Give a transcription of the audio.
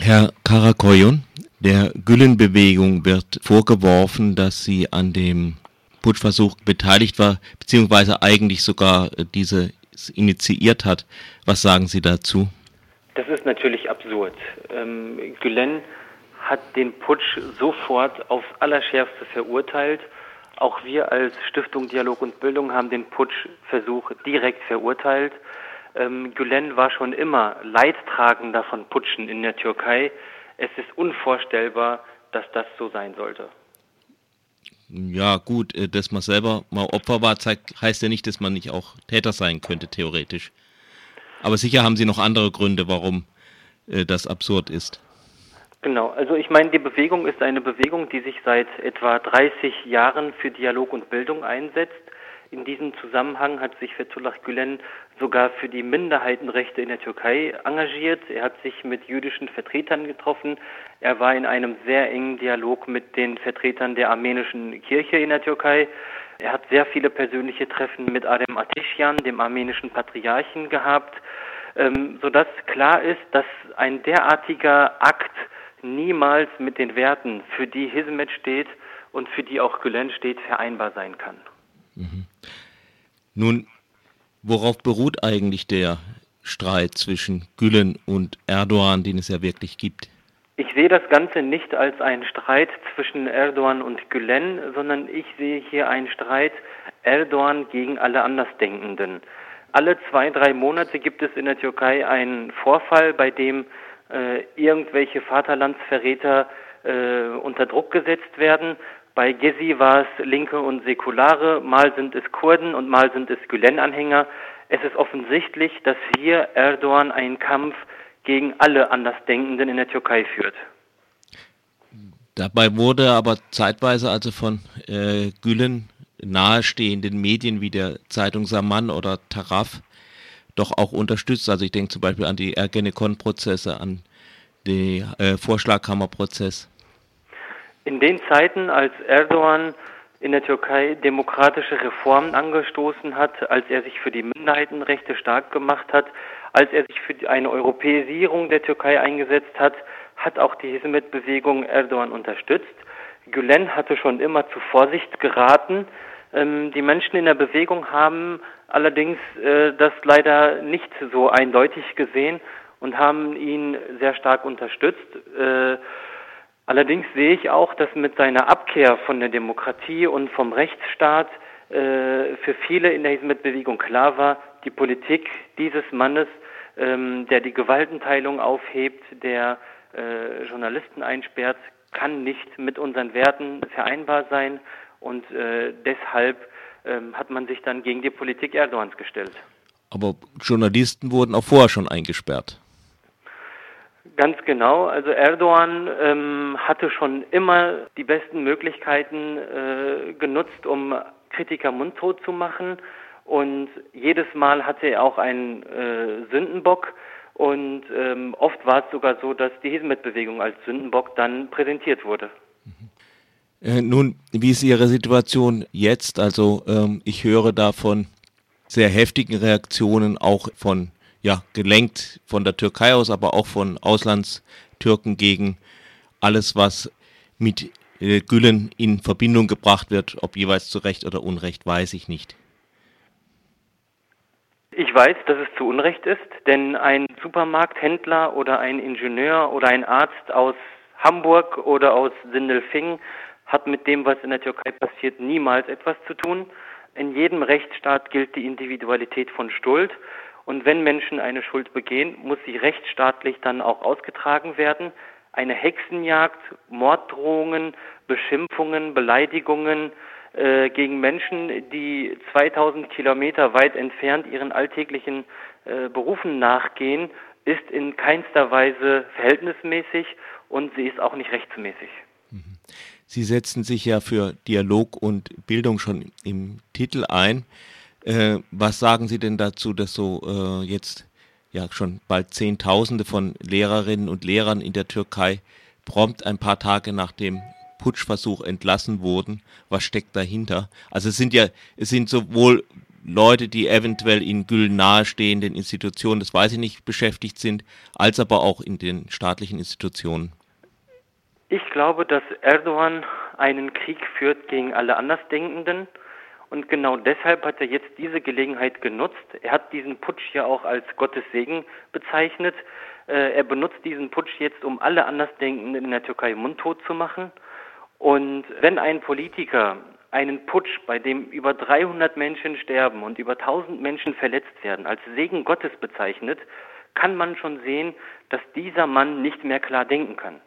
Herr Karakoyun, der Gülen-Bewegung wird vorgeworfen, dass sie an dem Putschversuch beteiligt war, beziehungsweise eigentlich sogar diese initiiert hat. Was sagen Sie dazu? Das ist natürlich absurd. Ähm, Gülen hat den Putsch sofort aufs Allerschärfste verurteilt. Auch wir als Stiftung Dialog und Bildung haben den Putschversuch direkt verurteilt. Ähm, Gülen war schon immer Leidtragender von Putschen in der Türkei. Es ist unvorstellbar, dass das so sein sollte. Ja, gut, äh, dass man selber mal Opfer war, zeigt, heißt ja nicht, dass man nicht auch Täter sein könnte, theoretisch. Aber sicher haben Sie noch andere Gründe, warum äh, das absurd ist. Genau, also ich meine, die Bewegung ist eine Bewegung, die sich seit etwa 30 Jahren für Dialog und Bildung einsetzt. In diesem Zusammenhang hat sich Fethullah Gülen sogar für die Minderheitenrechte in der Türkei engagiert. Er hat sich mit jüdischen Vertretern getroffen. Er war in einem sehr engen Dialog mit den Vertretern der armenischen Kirche in der Türkei. Er hat sehr viele persönliche Treffen mit Adem Ateşyan, dem armenischen Patriarchen, gehabt, ähm, sodass klar ist, dass ein derartiger Akt niemals mit den Werten, für die Hizmet steht und für die auch Gülen steht, vereinbar sein kann. Nun, worauf beruht eigentlich der Streit zwischen Gülen und Erdogan, den es ja wirklich gibt? Ich sehe das Ganze nicht als einen Streit zwischen Erdogan und Gülen, sondern ich sehe hier einen Streit Erdogan gegen alle Andersdenkenden. Alle zwei, drei Monate gibt es in der Türkei einen Vorfall, bei dem äh, irgendwelche Vaterlandsverräter äh, unter Druck gesetzt werden. Bei Gezi war es Linke und Säkulare, mal sind es Kurden und mal sind es Gülen-Anhänger. Es ist offensichtlich, dass hier Erdogan einen Kampf gegen alle Andersdenkenden in der Türkei führt. Dabei wurde aber zeitweise also von äh, Gülen nahestehenden Medien wie der Zeitung Saman oder Taraf doch auch unterstützt. Also ich denke zum Beispiel an die Ergenekon-Prozesse, an den äh, Vorschlaghammer-Prozess. In den Zeiten, als Erdogan in der Türkei demokratische Reformen angestoßen hat, als er sich für die Minderheitenrechte stark gemacht hat, als er sich für eine Europäisierung der Türkei eingesetzt hat, hat auch die Hizmet-Bewegung Erdogan unterstützt. Gülen hatte schon immer zu Vorsicht geraten. Ähm, die Menschen in der Bewegung haben allerdings äh, das leider nicht so eindeutig gesehen und haben ihn sehr stark unterstützt. Allerdings sehe ich auch, dass mit seiner Abkehr von der Demokratie und vom Rechtsstaat äh, für viele in der Hizmet-Bewegung klar war, die Politik dieses Mannes, ähm, der die Gewaltenteilung aufhebt, der äh, Journalisten einsperrt, kann nicht mit unseren Werten vereinbar sein und äh, deshalb ähm, hat man sich dann gegen die Politik Erdogans gestellt. Aber Journalisten wurden auch vorher schon eingesperrt. Ganz genau. Also Erdogan ähm, hatte schon immer die besten Möglichkeiten äh, genutzt, um Kritiker mundtot zu machen. Und jedes Mal hatte er auch einen äh, Sündenbock. Und ähm, oft war es sogar so, dass die Hizmet-Bewegung als Sündenbock dann präsentiert wurde. Äh, nun, wie ist Ihre Situation jetzt? Also ähm, ich höre davon sehr heftigen Reaktionen auch von ja, gelenkt von der Türkei aus, aber auch von Auslandstürken gegen alles, was mit äh, Gülen in Verbindung gebracht wird, ob jeweils zu Recht oder Unrecht, weiß ich nicht. Ich weiß, dass es zu Unrecht ist, denn ein Supermarkthändler oder ein Ingenieur oder ein Arzt aus Hamburg oder aus Sindelfingen hat mit dem, was in der Türkei passiert, niemals etwas zu tun. In jedem Rechtsstaat gilt die Individualität von Schuld und wenn Menschen eine Schuld begehen, muss sie rechtsstaatlich dann auch ausgetragen werden. Eine Hexenjagd, Morddrohungen, Beschimpfungen, Beleidigungen äh, gegen Menschen, die 2000 Kilometer weit entfernt ihren alltäglichen äh, Berufen nachgehen, ist in keinster Weise verhältnismäßig und sie ist auch nicht rechtsmäßig. Mhm. Sie setzen sich ja für Dialog und Bildung schon im Titel ein. Äh, was sagen Sie denn dazu, dass so äh, jetzt ja schon bald Zehntausende von Lehrerinnen und Lehrern in der Türkei prompt ein paar Tage nach dem Putschversuch entlassen wurden? Was steckt dahinter? Also es sind ja, es sind sowohl Leute, die eventuell in Gülen nahestehenden Institutionen, das weiß ich nicht, beschäftigt sind, als aber auch in den staatlichen Institutionen? Ich glaube, dass Erdogan einen Krieg führt gegen alle Andersdenkenden. Und genau deshalb hat er jetzt diese Gelegenheit genutzt. Er hat diesen Putsch ja auch als Gottes Segen bezeichnet. Äh, er benutzt diesen Putsch jetzt, um alle Andersdenkenden in der Türkei mundtot zu machen. Und wenn ein Politiker einen Putsch, bei dem über 300 Menschen sterben und über 1000 Menschen verletzt werden, als Segen Gottes bezeichnet, kann man schon sehen, dass dieser Mann nicht mehr klar denken kann.